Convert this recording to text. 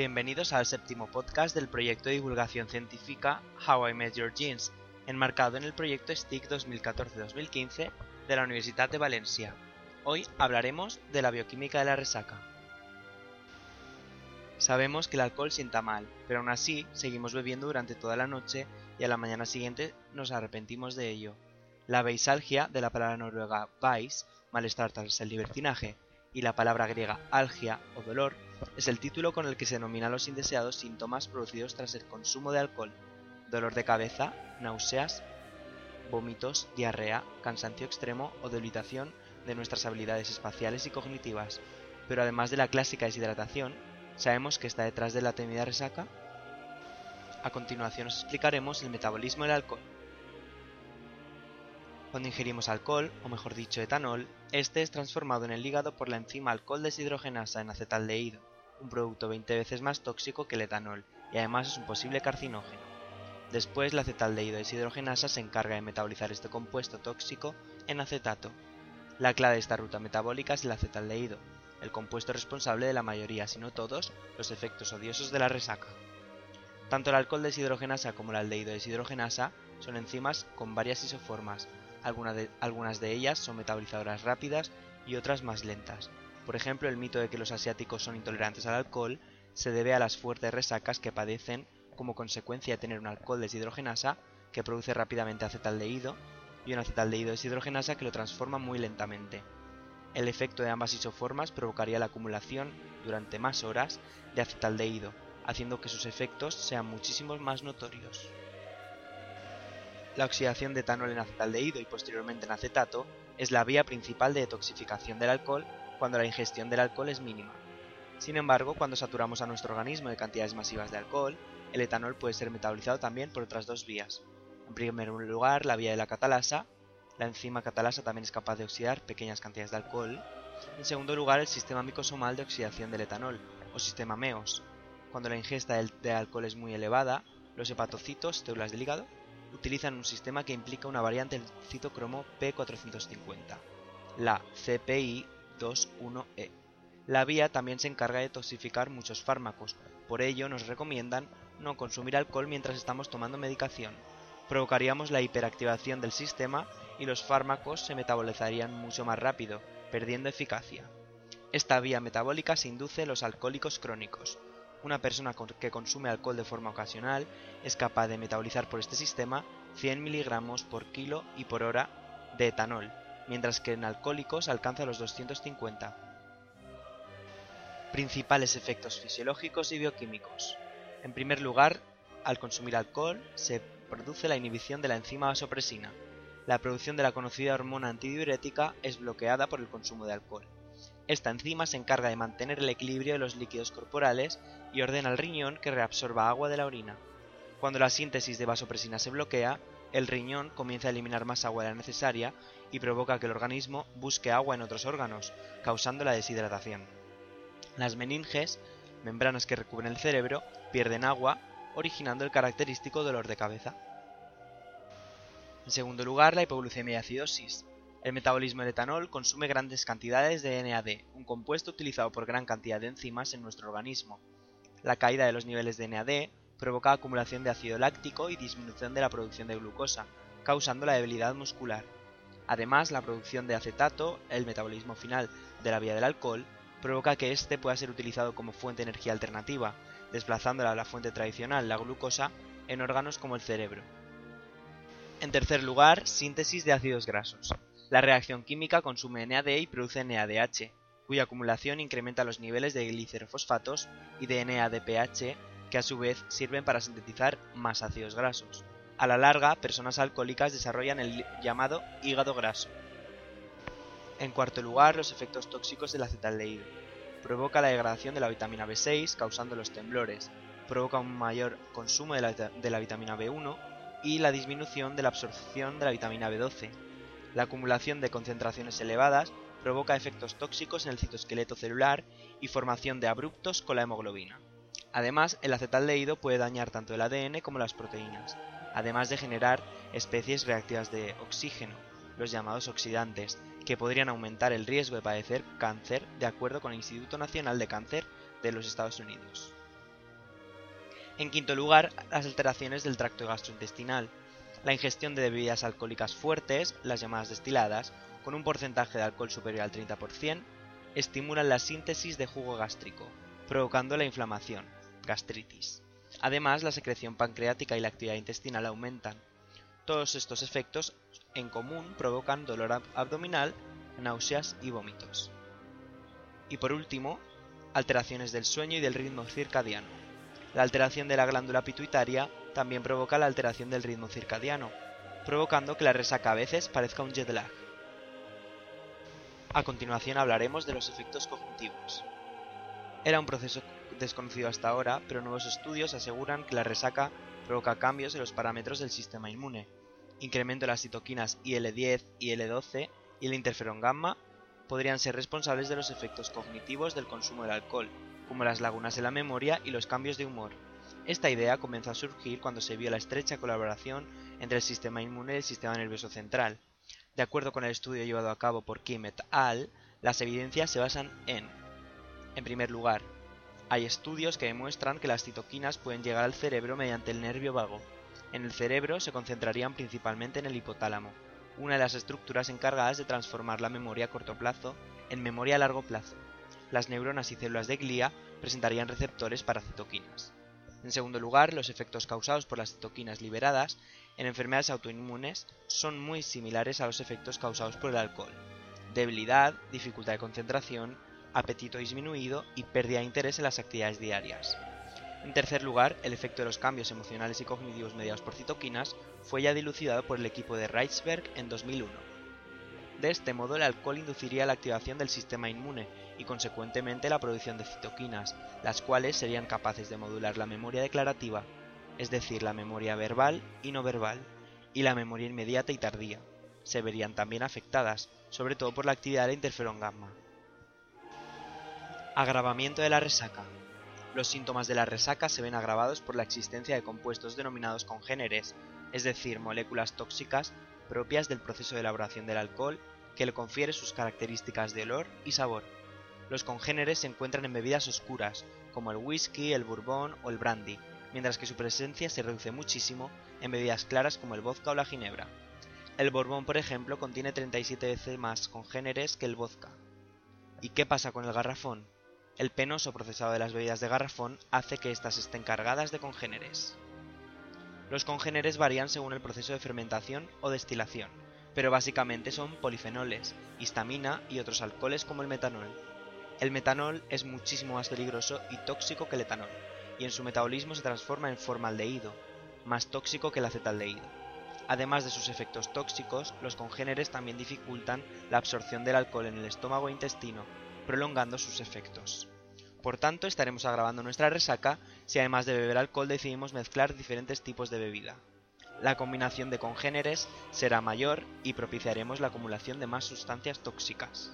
Bienvenidos al séptimo podcast del proyecto de divulgación científica How I Met Your Genes, enmarcado en el proyecto STIC 2014-2015 de la Universidad de Valencia. Hoy hablaremos de la bioquímica de la resaca. Sabemos que el alcohol sienta mal, pero aún así seguimos bebiendo durante toda la noche y a la mañana siguiente nos arrepentimos de ello. La beisalgia, de la palabra noruega vais, malestar tras el libertinaje, y la palabra griega algia o dolor, es el título con el que se denominan los indeseados síntomas producidos tras el consumo de alcohol, dolor de cabeza, náuseas, vómitos, diarrea, cansancio extremo o debilitación de nuestras habilidades espaciales y cognitivas. Pero además de la clásica deshidratación, ¿sabemos que está detrás de la temida resaca? A continuación os explicaremos el metabolismo del alcohol. Cuando ingerimos alcohol, o mejor dicho etanol, este es transformado en el hígado por la enzima alcohol deshidrogenasa en acetaldehído, un producto 20 veces más tóxico que el etanol y además es un posible carcinógeno. Después la acetaldehído deshidrogenasa se encarga de metabolizar este compuesto tóxico en acetato. La clave de esta ruta metabólica es el acetaldehído, el compuesto responsable de la mayoría, si no todos, los efectos odiosos de la resaca. Tanto el alcohol deshidrogenasa como el aldehído deshidrogenasa son enzimas con varias isoformas, algunas de, ellas son metabolizadoras rápidas y otras más lentas. Por ejemplo, el mito de que los asiáticos son intolerantes al alcohol se debe a las fuertes resacas que padecen como consecuencia de tener un alcohol deshidrogenasa que produce rápidamente acetaldehído y un acetaldehído deshidrogenasa que lo transforma muy lentamente. El efecto de ambas isoformas provocaría la acumulación durante más horas de acetaldehído, haciendo que sus efectos sean muchísimo más notorios. La oxidación de etanol en acetaldehído y posteriormente en acetato es la vía principal de detoxificación del alcohol cuando la ingestión del alcohol es mínima. Sin embargo, cuando saturamos a nuestro organismo de cantidades masivas de alcohol, el etanol puede ser metabolizado también por otras dos vías. En primer lugar, la vía de la catalasa. La enzima catalasa también es capaz de oxidar pequeñas cantidades de alcohol. En segundo lugar, el sistema micosomal de oxidación del etanol, o sistema MEOS. Cuando la ingesta de alcohol es muy elevada, los hepatocitos, células del hígado, utilizan un sistema que implica una variante del citocromo P450, la CPI21E. La vía también se encarga de toxificar muchos fármacos, por ello nos recomiendan no consumir alcohol mientras estamos tomando medicación. Provocaríamos la hiperactivación del sistema y los fármacos se metabolizarían mucho más rápido, perdiendo eficacia. Esta vía metabólica se induce en los alcohólicos crónicos, una persona que consume alcohol de forma ocasional es capaz de metabolizar por este sistema 100 miligramos por kilo y por hora de etanol, mientras que en alcohólicos alcanza los 250. Principales efectos fisiológicos y bioquímicos. En primer lugar, al consumir alcohol se produce la inhibición de la enzima vasopresina. La producción de la conocida hormona antidiurética es bloqueada por el consumo de alcohol. Esta enzima se encarga de mantener el equilibrio de los líquidos corporales y ordena al riñón que reabsorba agua de la orina. Cuando la síntesis de vasopresina se bloquea, el riñón comienza a eliminar más agua de la necesaria y provoca que el organismo busque agua en otros órganos, causando la deshidratación. Las meninges, membranas que recubren el cerebro, pierden agua, originando el característico dolor de cabeza. En segundo lugar, la hipoglucemia y acidosis. El metabolismo del etanol consume grandes cantidades de NAD, un compuesto utilizado por gran cantidad de enzimas en nuestro organismo. La caída de los niveles de NAD provoca acumulación de ácido láctico y disminución de la producción de glucosa, causando la debilidad muscular. Además, la producción de acetato, el metabolismo final de la vía del alcohol, provoca que éste pueda ser utilizado como fuente de energía alternativa, desplazándola a la fuente tradicional, la glucosa, en órganos como el cerebro. En tercer lugar, síntesis de ácidos grasos. La reacción química consume NAD y produce NADH, cuya acumulación incrementa los niveles de glicerofosfatos y de NADPH, que a su vez sirven para sintetizar más ácidos grasos. A la larga, personas alcohólicas desarrollan el llamado hígado graso. En cuarto lugar, los efectos tóxicos del acetaldehído. Provoca la degradación de la vitamina B6, causando los temblores. Provoca un mayor consumo de la, de la vitamina B1 y la disminución de la absorción de la vitamina B12, la acumulación de concentraciones elevadas provoca efectos tóxicos en el citoesqueleto celular y formación de abruptos con la hemoglobina. Además, el acetaldehído puede dañar tanto el ADN como las proteínas, además de generar especies reactivas de oxígeno, los llamados oxidantes, que podrían aumentar el riesgo de padecer cáncer de acuerdo con el Instituto Nacional de Cáncer de los Estados Unidos. En quinto lugar, las alteraciones del tracto gastrointestinal. La ingestión de bebidas alcohólicas fuertes, las llamadas destiladas, con un porcentaje de alcohol superior al 30%, estimulan la síntesis de jugo gástrico, provocando la inflamación, gastritis. Además, la secreción pancreática y la actividad intestinal aumentan. Todos estos efectos en común provocan dolor abdominal, náuseas y vómitos. Y por último, alteraciones del sueño y del ritmo circadiano. La alteración de la glándula pituitaria también provoca la alteración del ritmo circadiano, provocando que la resaca a veces parezca un jet lag. A continuación hablaremos de los efectos cognitivos. Era un proceso desconocido hasta ahora, pero nuevos estudios aseguran que la resaca provoca cambios en los parámetros del sistema inmune, incremento de las citoquinas IL-10 y IL-12 y el interferón gamma podrían ser responsables de los efectos cognitivos del consumo del alcohol, como las lagunas de la memoria y los cambios de humor. Esta idea comenzó a surgir cuando se vio la estrecha colaboración entre el sistema inmune y el sistema nervioso central. De acuerdo con el estudio llevado a cabo por Kim et al., las evidencias se basan en, en primer lugar, hay estudios que demuestran que las citoquinas pueden llegar al cerebro mediante el nervio vago. En el cerebro se concentrarían principalmente en el hipotálamo, una de las estructuras encargadas de transformar la memoria a corto plazo en memoria a largo plazo. Las neuronas y células de glía presentarían receptores para citoquinas. En segundo lugar, los efectos causados por las citoquinas liberadas en enfermedades autoinmunes son muy similares a los efectos causados por el alcohol. Debilidad, dificultad de concentración, apetito disminuido y pérdida de interés en las actividades diarias. En tercer lugar, el efecto de los cambios emocionales y cognitivos mediados por citoquinas fue ya dilucidado por el equipo de Reichsberg en 2001. De este modo, el alcohol induciría la activación del sistema inmune y consecuentemente la producción de citoquinas, las cuales serían capaces de modular la memoria declarativa, es decir, la memoria verbal y no verbal, y la memoria inmediata y tardía. Se verían también afectadas, sobre todo por la actividad del interferón gamma. Agravamiento de la resaca. Los síntomas de la resaca se ven agravados por la existencia de compuestos denominados congéneres, es decir, moléculas tóxicas propias del proceso de elaboración del alcohol que le confiere sus características de olor y sabor. Los congéneres se encuentran en bebidas oscuras, como el whisky, el bourbon o el brandy, mientras que su presencia se reduce muchísimo en bebidas claras como el vodka o la ginebra. El bourbon, por ejemplo, contiene 37 veces más congéneres que el vodka. ¿Y qué pasa con el garrafón? El penoso procesado de las bebidas de garrafón hace que éstas estén cargadas de congéneres. Los congéneres varían según el proceso de fermentación o destilación, pero básicamente son polifenoles, histamina y otros alcoholes como el metanol. El metanol es muchísimo más peligroso y tóxico que el etanol, y en su metabolismo se transforma en formaldehído, más tóxico que el acetaldehído. Además de sus efectos tóxicos, los congéneres también dificultan la absorción del alcohol en el estómago e intestino, prolongando sus efectos. Por tanto, estaremos agravando nuestra resaca si además de beber alcohol decidimos mezclar diferentes tipos de bebida. La combinación de congéneres será mayor y propiciaremos la acumulación de más sustancias tóxicas.